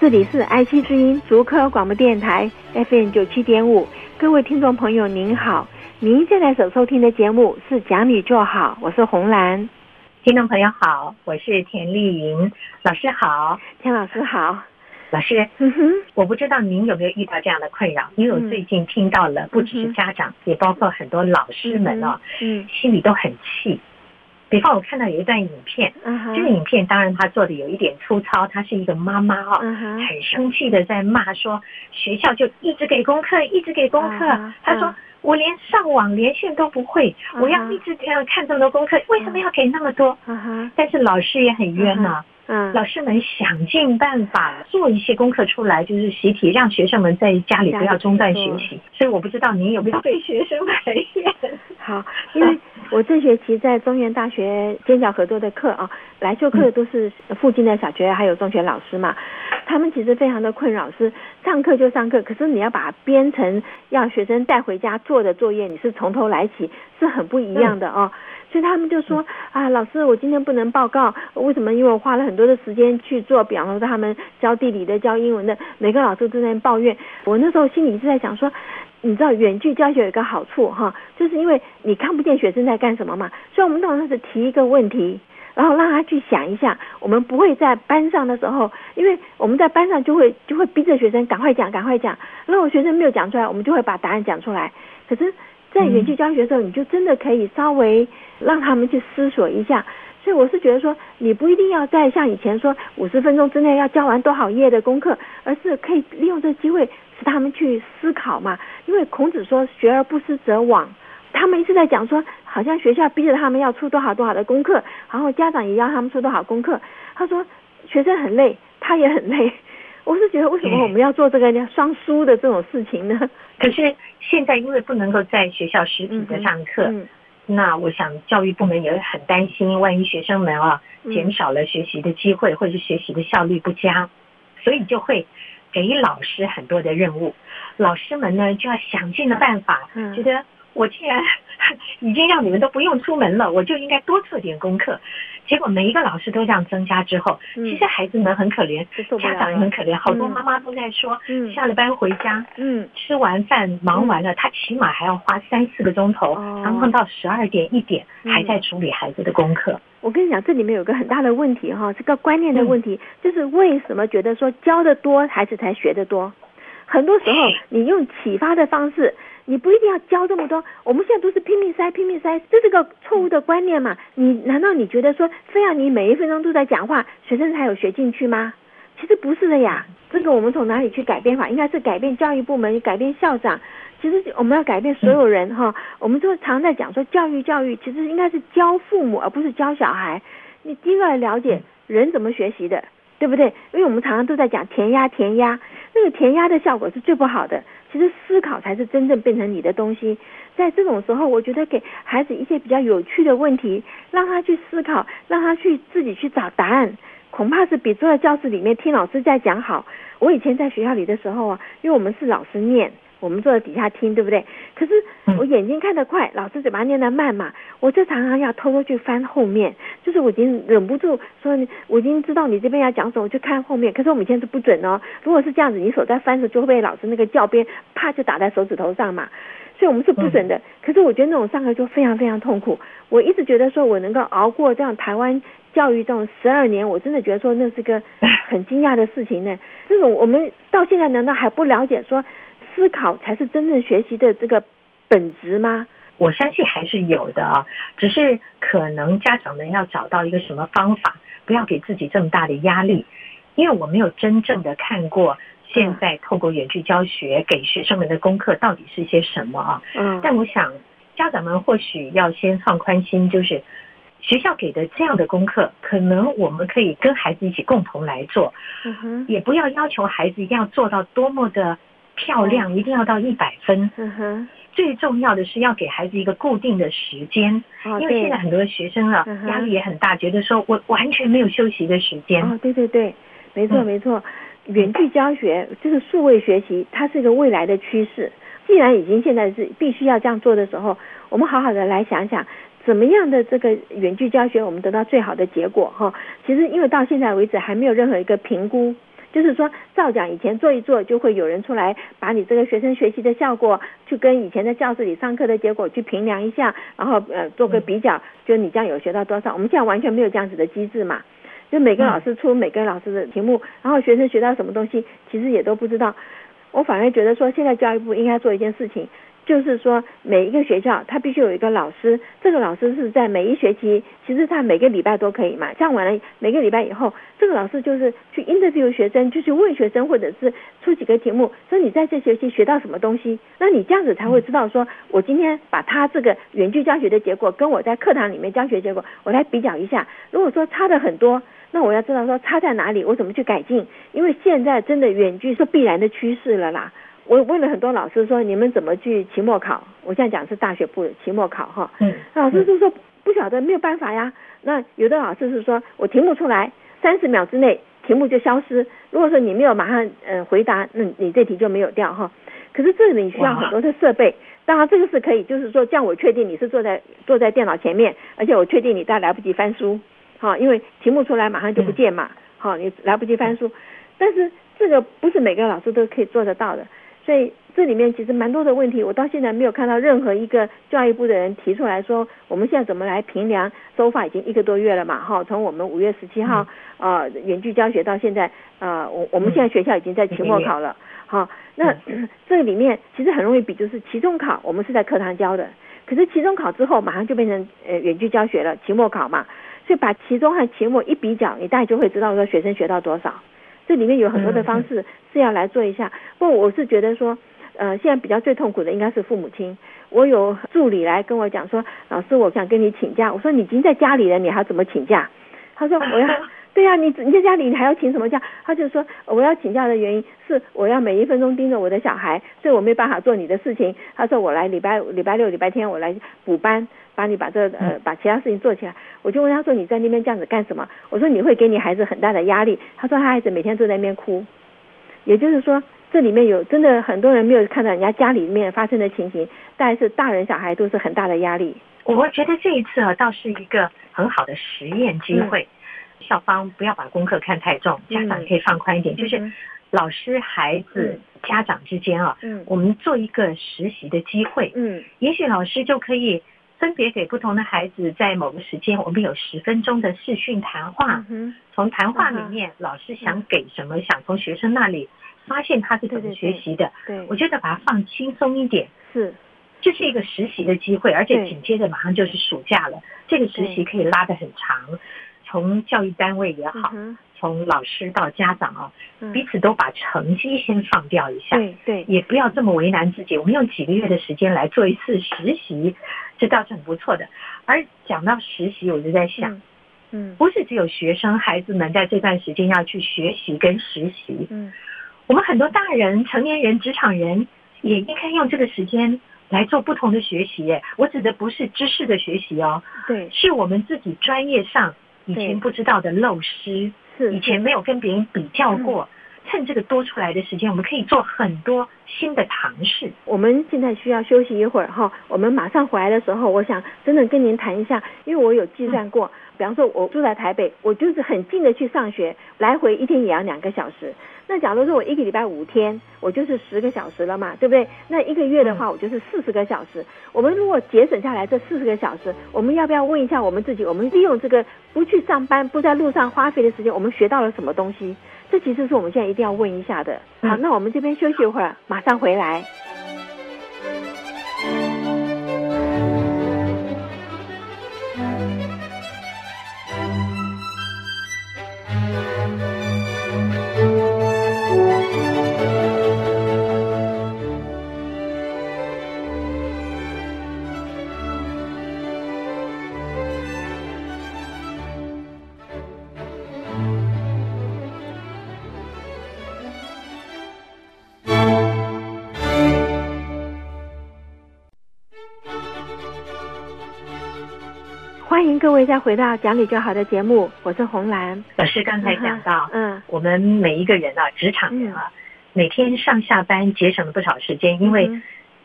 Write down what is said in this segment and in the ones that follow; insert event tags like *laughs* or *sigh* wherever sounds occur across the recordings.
这里是爱惜之音竹科广播电台 FM 九七点五，各位听众朋友您好，您现在所收听的节目是《讲理就好》，我是红兰。听众朋友好，我是田丽云老师好，田老师好。老师，嗯哼，我不知道您有没有遇到这样的困扰？因为我最近听到了，不只是家长，也包括很多老师们哦，嗯，心里都很气。比方我看到有一段影片，这个影片当然他做的有一点粗糙，他是一个妈妈哦，很生气的在骂说，学校就一直给功课，一直给功课。他说我连上网连线都不会，我要一直这样看这么多功课，为什么要给那么多？但是老师也很冤呐。嗯，老师们想尽办法做一些功课出来，就是习题，让学生们在家里不要中断学习。所以我不知道您有没有被学生埋怨？*laughs* 好，因为我这学期在中原大学尖角合作的课啊，来授课的都是附近的小学还有中学老师嘛，他们其实非常的困扰，是上课就上课，可是你要把编成要学生带回家做的作业，你是从头来起，是很不一样的哦。所以他们就说啊，老师，我今天不能报告，为什么？因为我花了很多的时间去做，比方说他们教地理的、教英文的，每个老师都在抱怨。我那时候心里是在想说，你知道远距教学有一个好处哈，就是因为你看不见学生在干什么嘛，所以我们通常是提一个问题，然后让他去想一下。我们不会在班上的时候，因为我们在班上就会就会逼着学生赶快讲，赶快讲，然后学生没有讲出来，我们就会把答案讲出来。可是，在远距教学的时候，你就真的可以稍微。让他们去思索一下，所以我是觉得说，你不一定要再像以前说五十分钟之内要教完多少页的功课，而是可以利用这个机会使他们去思考嘛。因为孔子说“学而不思则罔”，他们一直在讲说，好像学校逼着他们要出多少多少的功课，然后家长也要他们出多少功课。他说学生很累，他也很累。*laughs* 我是觉得为什么我们要做这个双输的这种事情呢？可是现在因为不能够在学校实体的上课。嗯嗯那我想教育部门也会很担心，万一学生们啊减少了学习的机会，或者是学习的效率不佳，所以就会给老师很多的任务，老师们呢就要想尽了办法，觉得我竟然 *laughs* 已经让你们都不用出门了，我就应该多做点功课。结果每一个老师都这样增加之后，其实孩子们很可怜，家长也很可怜。好多妈妈都在说，下了班回家，嗯，吃完饭忙完了，他起码还要花三四个钟头，然后到十二点一点还在处理孩子的功课。我跟你讲，这里面有个很大的问题哈，这个观念的问题，就是为什么觉得说教的多，孩子才学的多？很多时候你用启发的方式。你不一定要教这么多，我们现在都是拼命塞，拼命塞，这是个错误的观念嘛？你难道你觉得说，非要你每一分钟都在讲话，学生才有学进去吗？其实不是的呀。这个我们从哪里去改变法？应该是改变教育部门，改变校长。其实我们要改变所有人哈。我们就常在讲说，教育教育其实应该是教父母，而不是教小孩。你第一个来了解人怎么学习的，对不对？因为我们常常都在讲填鸭，填鸭，那个填鸭的效果是最不好的。其实思考才是真正变成你的东西。在这种时候，我觉得给孩子一些比较有趣的问题，让他去思考，让他去自己去找答案，恐怕是比坐在教室里面听老师在讲好。我以前在学校里的时候啊，因为我们是老师念。我们坐在底下听，对不对？可是我眼睛看得快，老师嘴巴念得慢嘛，我就常常要偷偷去翻后面，就是我已经忍不住说，我已经知道你这边要讲什么，我就看后面。可是我们以前是不准哦，如果是这样子，你手在翻的时候，就会被老师那个教鞭啪就打在手指头上嘛，所以我们是不准的。可是我觉得那种上课就非常非常痛苦。我一直觉得说我能够熬过这样台湾教育这种十二年，我真的觉得说那是个很惊讶的事情呢。这种我们到现在难道还不了解说？思考才是真正学习的这个本质吗？我相信还是有的啊，只是可能家长们要找到一个什么方法，不要给自己这么大的压力。因为我没有真正的看过现在透过远距教学给学生们的功课到底是些什么啊。嗯，但我想家长们或许要先放宽心，就是学校给的这样的功课，可能我们可以跟孩子一起共同来做。嗯哼，也不要要求孩子一定要做到多么的。漂亮，一定要到一百分。嗯哼。最重要的是要给孩子一个固定的时间，因为现在很多学生啊压力也很大，觉得说我完全没有休息的时间。哦，对对对，没错没错。远距教学就是数位学习，它是一个未来的趋势。既然已经现在是必须要这样做的时候，我们好好的来想想，怎么样的这个远距教学我们得到最好的结果哈。其实因为到现在为止还没有任何一个评估。就是说，照讲以前做一做，就会有人出来把你这个学生学习的效果，去跟以前在教室里上课的结果去评量一下，然后呃做个比较，就你这样有学到多少？我们现在完全没有这样子的机制嘛，就每个老师出每个老师的题目，然后学生学到什么东西，其实也都不知道。我反而觉得说，现在教育部应该做一件事情。就是说，每一个学校他必须有一个老师，这个老师是在每一学期，其实他每个礼拜都可以嘛。上完了每个礼拜以后，这个老师就是去 interview 学生，就去问学生，或者是出几个题目，说你在这学期学到什么东西。那你这样子才会知道，说我今天把他这个远距教学的结果跟我在课堂里面教学结果，我来比较一下。如果说差的很多，那我要知道说差在哪里，我怎么去改进？因为现在真的远距是必然的趋势了啦。我问了很多老师说，你们怎么去期末考？我现在讲是大学部的期末考哈。嗯。老师就说不晓得，没有办法呀。那有的老师是说我题目出来，三十秒之内题目就消失。如果说你没有马上嗯回答，那你这题就没有掉哈。可是这里你需要很多的设备。当然这个是可以，就是说这样我确定你是坐在坐在电脑前面，而且我确定你大来不及翻书，哈，因为题目出来马上就不见嘛，好，你来不及翻书。但是这个不是每个老师都可以做得到的。所以这里面其实蛮多的问题，我到现在没有看到任何一个教育部的人提出来说，我们现在怎么来评量手法已经一个多月了嘛，哈，从我们五月十七号啊远距教学到现在啊，我我们现在学校已经在期末考了，好，那这里面其实很容易比，就是期中考我们是在课堂教的，可是期中考之后马上就变成呃远距教学了，期末考嘛，所以把期中和期末一比较，你大概就会知道说学生学到多少。这里面有很多的方式是要来做一下，不过我是觉得说，呃，现在比较最痛苦的应该是父母亲。我有助理来跟我讲说，老师，我想跟你请假。我说你已经在家里了，你还怎么请假？他说我要，对呀，你你在家里你还要请什么假？他就说我要请假的原因是我要每一分钟盯着我的小孩，所以我没办法做你的事情。他说我来礼拜礼拜六礼拜天我来补班。把你把这呃把其他事情做起来，我就问他说，你在那边这样子干什么？我说你会给你孩子很大的压力。他说他孩子每天都在那边哭，也就是说这里面有真的很多人没有看到人家家里面发生的情形，但是大人小孩都是很大的压力。我觉得这一次啊倒是一个很好的实验机会，嗯、校方不要把功课看太重，家长可以放宽一点，嗯、就是老师孩子、嗯、家长之间啊，嗯，我们做一个实习的机会，嗯，也许老师就可以。分别给不同的孩子，在某个时间，我们有十分钟的视讯谈话。从谈话里面，老师想给什么，想从学生那里发现他是怎么学习的。对，我觉得把它放轻松一点，是，这是一个实习的机会，而且紧接着马上就是暑假了，这个实习可以拉得很长，从教育单位也好。从老师到家长啊，彼此都把成绩先放掉一下，对对，也不要这么为难自己。我们用几个月的时间来做一次实习，这倒是很不错的。而讲到实习，我就在想，嗯，不是只有学生孩子们在这段时间要去学习跟实习，嗯，我们很多大人、成年人、职场人也应该用这个时间来做不同的学习。我指的不是知识的学习哦，对，是我们自己专业上以前不知道的漏失。以前没有跟别人比较过，趁这个多出来的时间，我们可以做很多新的尝试。我们现在需要休息一会儿哈，我们马上回来的时候，我想真的跟您谈一下，因为我有计算过。比方说，我住在台北，我就是很近的去上学，来回一天也要两个小时。那假如说我一个礼拜五天，我就是十个小时了嘛，对不对？那一个月的话，我就是四十个小时。我们如果节省下来这四十个小时，我们要不要问一下我们自己？我们利用这个不去上班、不在路上花费的时间，我们学到了什么东西？这其实是我们现在一定要问一下的。好那我们这边休息一会儿马上回来。各位再回到讲理就好的节目，我是红兰。老师。刚才讲到，嗯，我们每一个人啊，职场人啊，每天上下班节省了不少时间，因为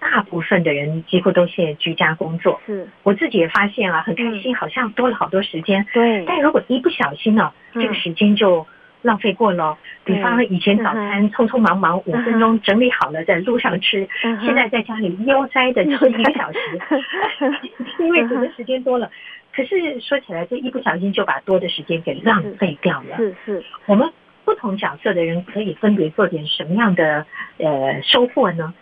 大部分的人几乎都现在居家工作。是，我自己也发现啊，很开心，好像多了好多时间。对，但如果一不小心呢，这个时间就浪费过了。比方以前早餐匆匆忙忙五分钟整理好了，在路上吃，现在在家里悠哉的吃一个小时，*laughs* *laughs* 因为煮的时间多了。可是说起来，这一不小心就把多的时间给浪费掉了。是是，我们不同角色的人可以分别做点什么样的呃收获呢？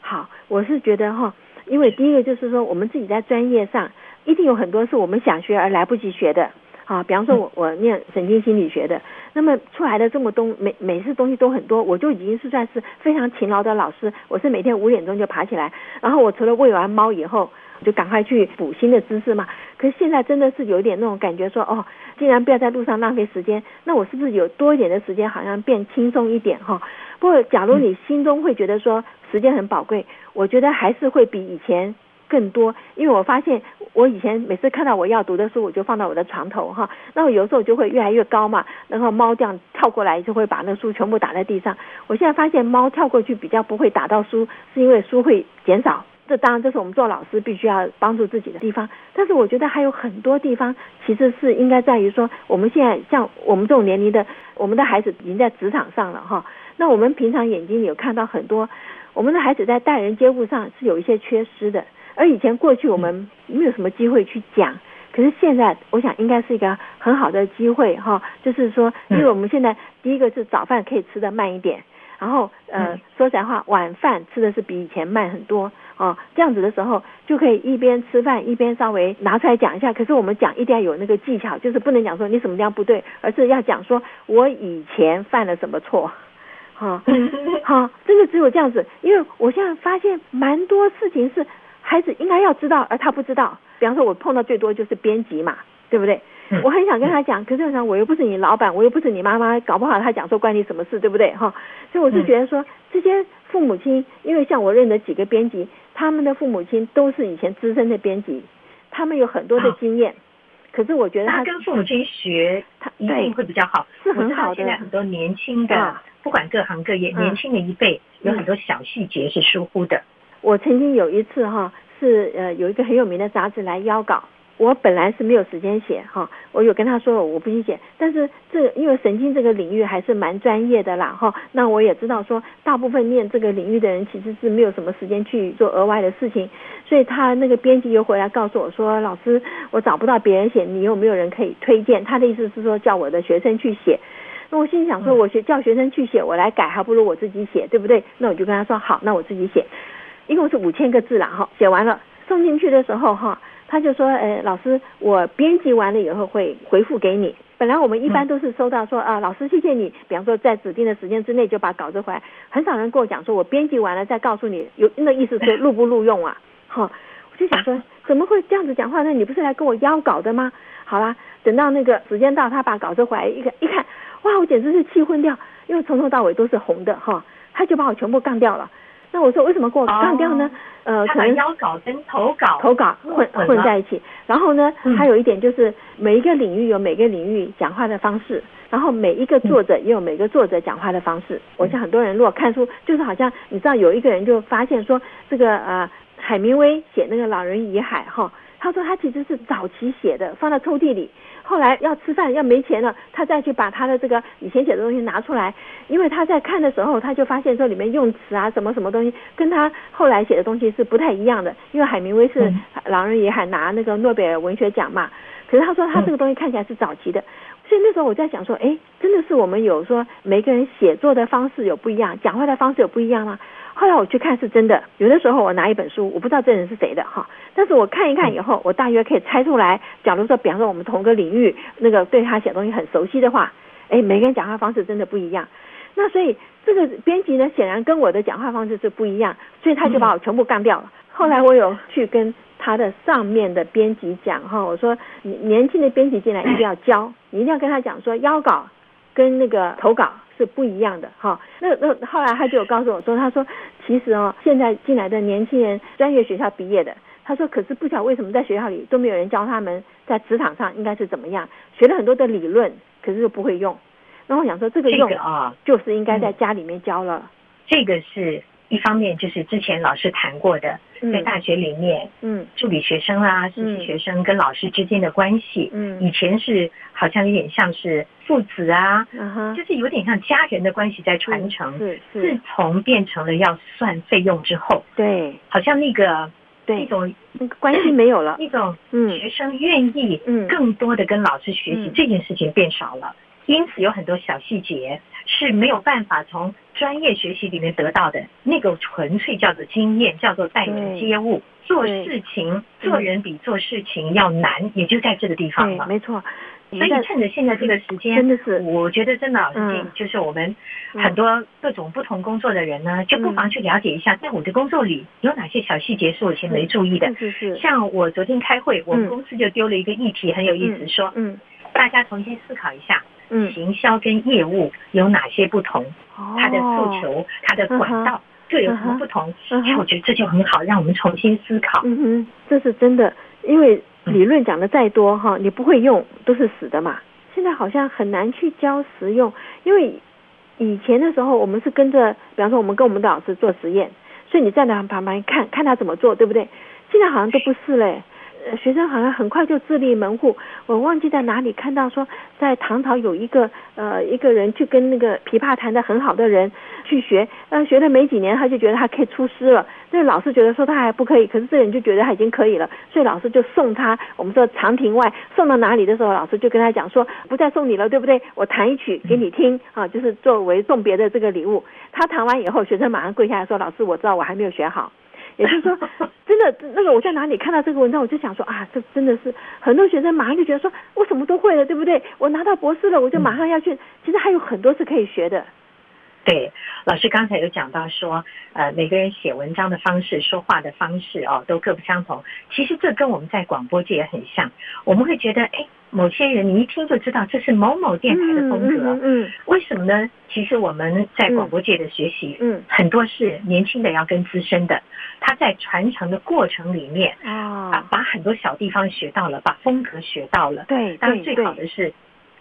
好，我是觉得哈，因为第一个就是说，我们自己在专业上一定有很多是我们想学而来不及学的。啊，比方说我我念神经心理学的，那么出来的这么多每每次东西都很多，我就已经是算是非常勤劳的老师。我是每天五点钟就爬起来，然后我除了喂完猫以后，就赶快去补新的知识嘛。可是现在真的是有一点那种感觉说，哦，既然不要在路上浪费时间，那我是不是有多一点的时间，好像变轻松一点哈？不过假如你心中会觉得说时间很宝贵，我觉得还是会比以前。更多，因为我发现我以前每次看到我要读的书，我就放到我的床头哈，那我有时候就会越来越高嘛，然后猫这样跳过来就会把那书全部打在地上。我现在发现猫跳过去比较不会打到书，是因为书会减少。这当然这是我们做老师必须要帮助自己的地方，但是我觉得还有很多地方其实是应该在于说，我们现在像我们这种年龄的，我们的孩子已经在职场上了哈，那我们平常眼睛里有看到很多，我们的孩子在待人接物上是有一些缺失的。而以前过去我们没有什么机会去讲，可是现在我想应该是一个很好的机会哈，就是说，因为我们现在第一个是早饭可以吃的慢一点，然后呃说实在话，晚饭吃的是比以前慢很多哦，这样子的时候就可以一边吃饭一边稍微拿出来讲一下。可是我们讲一定要有那个技巧，就是不能讲说你什么地方不对，而是要讲说我以前犯了什么错，哈，好，*laughs* 这个只有这样子，因为我现在发现蛮多事情是。孩子应该要知道，而他不知道。比方说，我碰到最多就是编辑嘛，对不对？我很想跟他讲，可是我想我又不是你老板，我又不是你妈妈，搞不好他讲说关你什么事，对不对？哈，所以我是觉得说，这些父母亲，因为像我认得几个编辑，他们的父母亲都是以前资深的编辑，他们有很多的经验。可是我觉得他，他跟父母亲学，他一定会比较好，是很好的。现在很多年轻的，不管各行各业，年轻的一辈有很多小细节是疏忽的。我曾经有一次哈，是呃有一个很有名的杂志来邀稿，我本来是没有时间写哈，我有跟他说我不去写，但是这因为神经这个领域还是蛮专业的啦哈，那我也知道说大部分念这个领域的人其实是没有什么时间去做额外的事情，所以他那个编辑又回来告诉我说，老师我找不到别人写，你有没有人可以推荐？他的意思是说叫我的学生去写，那我心里想说，我学叫学生去写，我来改还不如我自己写，对不对？那我就跟他说好，那我自己写。一共是五千个字了哈，写完了送进去的时候哈，他就说，呃，老师，我编辑完了以后会回复给你。本来我们一般都是收到说啊，老师谢谢你，比方说在指定的时间之内就把稿子回来，很少人跟我讲说我编辑完了再告诉你，有那意思是录不录用啊？哈，我就想说怎么会这样子讲话呢？你不是来跟我邀稿的吗？好啦，等到那个时间到，他把稿子回来一看一看，哇，我简直是气昏掉，因为从头到尾都是红的哈，他就把我全部杠掉了。那我说为什么给我杠掉呢？哦、呃，可能邀稿跟投稿投稿混混在一起。然后呢，还、嗯、有一点就是每一个领域有每个领域讲话的方式，然后每一个作者也有每个作者讲话的方式。嗯、我想很多人如果看书，就是好像你知道有一个人就发现说，这个呃海明威写那个《老人与海》哈，他说他其实是早期写的，放到抽屉里。后来要吃饭要没钱了，他再去把他的这个以前写的东西拿出来，因为他在看的时候，他就发现说里面用词啊什么什么东西跟他后来写的东西是不太一样的。因为海明威是《狼人与海》拿那个诺贝尔文学奖嘛，可是他说他这个东西看起来是早期的，所以那时候我在想说，哎，真的是我们有说每个人写作的方式有不一样，讲话的方式有不一样吗？后来我去看是真的，有的时候我拿一本书，我不知道这人是谁的哈，但是我看一看以后，我大约可以猜出来。假如说，比方说我们同个领域，那个对他写东西很熟悉的话，哎，每个人讲话方式真的不一样。那所以这个编辑呢，显然跟我的讲话方式是不一样，所以他就把我全部干掉了。后来我有去跟他的上面的编辑讲哈，我说年轻的编辑进来一定要教，*laughs* 你一定要跟他讲说邀稿跟那个投稿。是不一样的哈，那那后来他就有告诉我说，他说其实哦，现在进来的年轻人，专业学校毕业的，他说，可是不晓得为什么在学校里都没有人教他们在职场上应该是怎么样，学了很多的理论，可是又不会用。那我想说，这个用啊，就是应该在家里面教了。这个是。一方面就是之前老师谈过的，在大学里面，嗯，助理学生啊，实习学生跟老师之间的关系，嗯，以前是好像有点像是父子啊，嗯，就是有点像家人的关系在传承。是是。自从变成了要算费用之后，对，好像那个对那种那个关系没有了，那种嗯，学生愿意嗯更多的跟老师学习这件事情变少了，因此有很多小细节。是没有办法从专业学习里面得到的，那个纯粹叫做经验，叫做待人接物，做事情，做人比做事情要难，也就在这个地方了。没错，所以趁着现在这个时间，真的是，我觉得真的就是我们很多各种不同工作的人呢，就不妨去了解一下，在我的工作里有哪些小细节是我以前没注意的。是是。像我昨天开会，我们公司就丢了一个议题，很有意思，说，嗯，大家重新思考一下。嗯，行销跟业务有哪些不同？它的诉求、它的管道各有什么不同？哎，我觉得这就很好，让我们重新思考。嗯哼，这是真的，因为理论讲的再多哈，你不会用都是死的嘛。现在好像很难去教实用，因为以前的时候我们是跟着，比方说我们跟我们的老师做实验，所以你站在旁边看看他怎么做，对不对？现在好像都不是嘞。呃，学生好像很快就自立门户。我忘记在哪里看到说，在唐朝有一个呃一个人去跟那个琵琶弹得很好的人去学，呃，学了没几年，他就觉得他可以出师了。那老师觉得说他还不可以，可是这人就觉得他已经可以了，所以老师就送他。我们说长亭外送到哪里的时候，老师就跟他讲说，不再送你了，对不对？我弹一曲给你听啊，就是作为送别的这个礼物。他弹完以后，学生马上跪下来说，老师，我知道我还没有学好。也就是说，真的，那个我在哪里看到这个文章，我就想说啊，这真的是很多学生马上就觉得说，我什么都会了，对不对？我拿到博士了，我就马上要去。其实还有很多是可以学的。对，老师刚才有讲到说，呃，每个人写文章的方式、说话的方式哦，都各不相同。其实这跟我们在广播界也很像，我们会觉得，哎。某些人，你一听就知道这是某某电台的风格。嗯，嗯，为什么呢？其实我们在广播界的学习，嗯，很多是年轻的要跟资深的，他在传承的过程里面啊，把很多小地方学到了，把风格学到了。对，当然最好的是，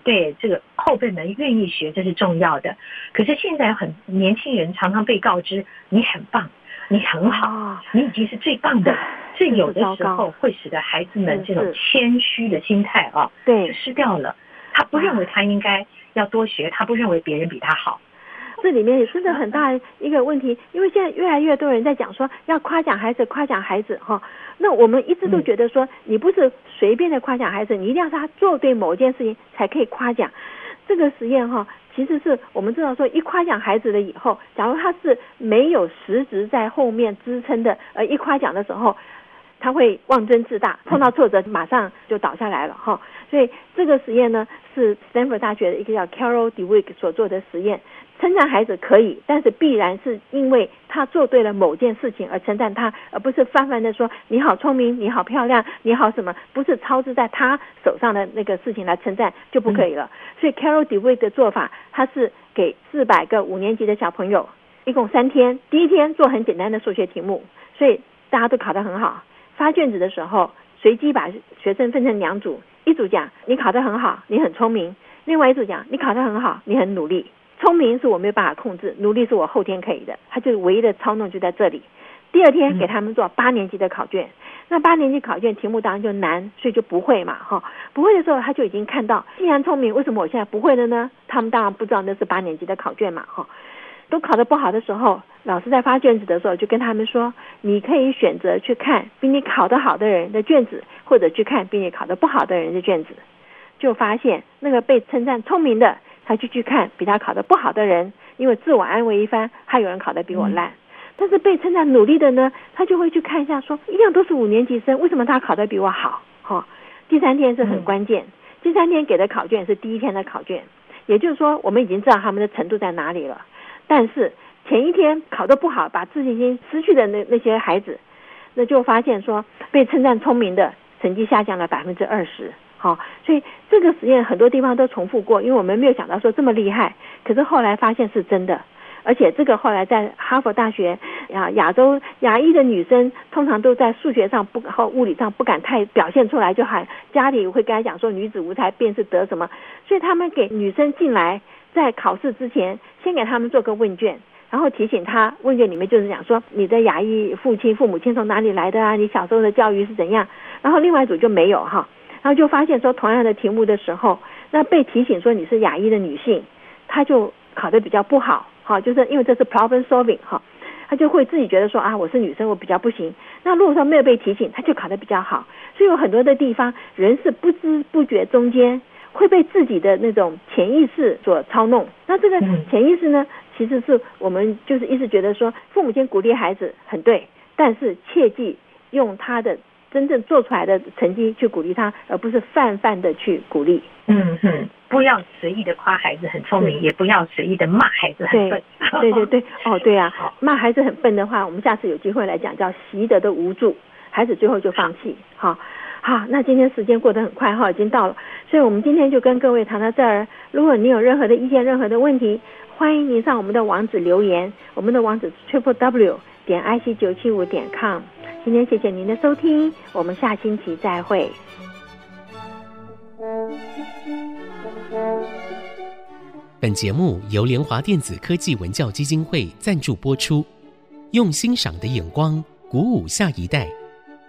对这个后辈们愿意学，这是重要的。可是现在很年轻人常常被告知你很棒。你很好，你已经是最棒的。这有的时候会使得孩子们这种谦虚的心态啊，对，就失掉了。他不认为他应该要多学，他不认为别人比他好。这里面也真的很大一个问题，因为现在越来越多人在讲说要夸奖孩子，夸奖孩子哈。那我们一直都觉得说，你不是随便的夸奖孩子，你一定要是他做对某件事情才可以夸奖。这个实验哈。其实是我们知道说，一夸奖孩子了以后，假如他是没有实质在后面支撑的，呃一夸奖的时候，他会妄尊自大，碰到挫折马上就倒下来了哈。所以这个实验呢，是斯坦福大学的一个叫 Carol Dweck 所做的实验。称赞孩子可以，但是必然是因为他做对了某件事情而称赞他，而不是泛泛的说你好聪明、你好漂亮、你好什么，不是操之在他手上的那个事情来称赞就不可以了。所以 Carol Dweck 的做法，他是给四百个五年级的小朋友，一共三天，第一天做很简单的数学题目，所以大家都考得很好。发卷子的时候，随机把学生分成两组，一组讲你考得很好，你很聪明；另外一组讲你考得很好，你很努力。聪明是我没有办法控制，努力是我后天可以的。他就是唯一的操弄就在这里。第二天给他们做八年级的考卷，那八年级考卷题目当然就难，所以就不会嘛，哈。不会的时候他就已经看到，既然聪明，为什么我现在不会了呢？他们当然不知道那是八年级的考卷嘛，哈。都考得不好的时候，老师在发卷子的时候就跟他们说，你可以选择去看比你考得好的人的卷子，或者去看比你考得不好的人的卷子，就发现那个被称赞聪明的。他就去看比他考得不好的人，因为自我安慰一番，还有人考得比我烂。嗯、但是被称赞努力的呢，他就会去看一下说，说一样都是五年级生，为什么他考得比我好？哈、哦，第三天是很关键，嗯、第三天给的考卷是第一天的考卷，也就是说，我们已经知道他们的程度在哪里了。但是前一天考得不好，把自信心失去的那那些孩子，那就发现说，被称赞聪明的成绩下降了百分之二十。好，所以这个实验很多地方都重复过，因为我们没有想到说这么厉害，可是后来发现是真的，而且这个后来在哈佛大学啊，亚洲亚裔的女生通常都在数学上不和物理上不敢太表现出来，就喊家里会跟他讲说女子无才便是德什么，所以他们给女生进来在考试之前，先给他们做个问卷，然后提醒他，问卷里面就是讲说你的牙医父亲父母亲从哪里来的啊，你小时候的教育是怎样，然后另外一组就没有哈，然后就发现说同样的题目的时候，那被提醒说你是牙医的女性，她就考得比较不好。好，就是因为这是 problem solving 哈，他就会自己觉得说啊，我是女生，我比较不行。那如果说没有被提醒，他就考得比较好。所以有很多的地方，人是不知不觉中间会被自己的那种潜意识所操弄。那这个潜意识呢，其实是我们就是一直觉得说，父母亲鼓励孩子很对，但是切记用他的真正做出来的成绩去鼓励他，而不是泛泛的去鼓励。嗯哼。不要随意的夸孩子很聪明，也不要随意的骂孩子很笨。对对对，哦对啊，*laughs* 骂孩子很笨的话，我们下次有机会来讲叫习得的无助，孩子最后就放弃。好，好，那今天时间过得很快哈，已经到了，所以我们今天就跟各位谈到这儿。如果你有任何的意见、任何的问题，欢迎您上我们的网址留言，我们的网址 triple w 点 i c 九七五点 com。今天谢谢您的收听，我们下星期再会。本节目由联华电子科技文教基金会赞助播出，用欣赏的眼光鼓舞下一代。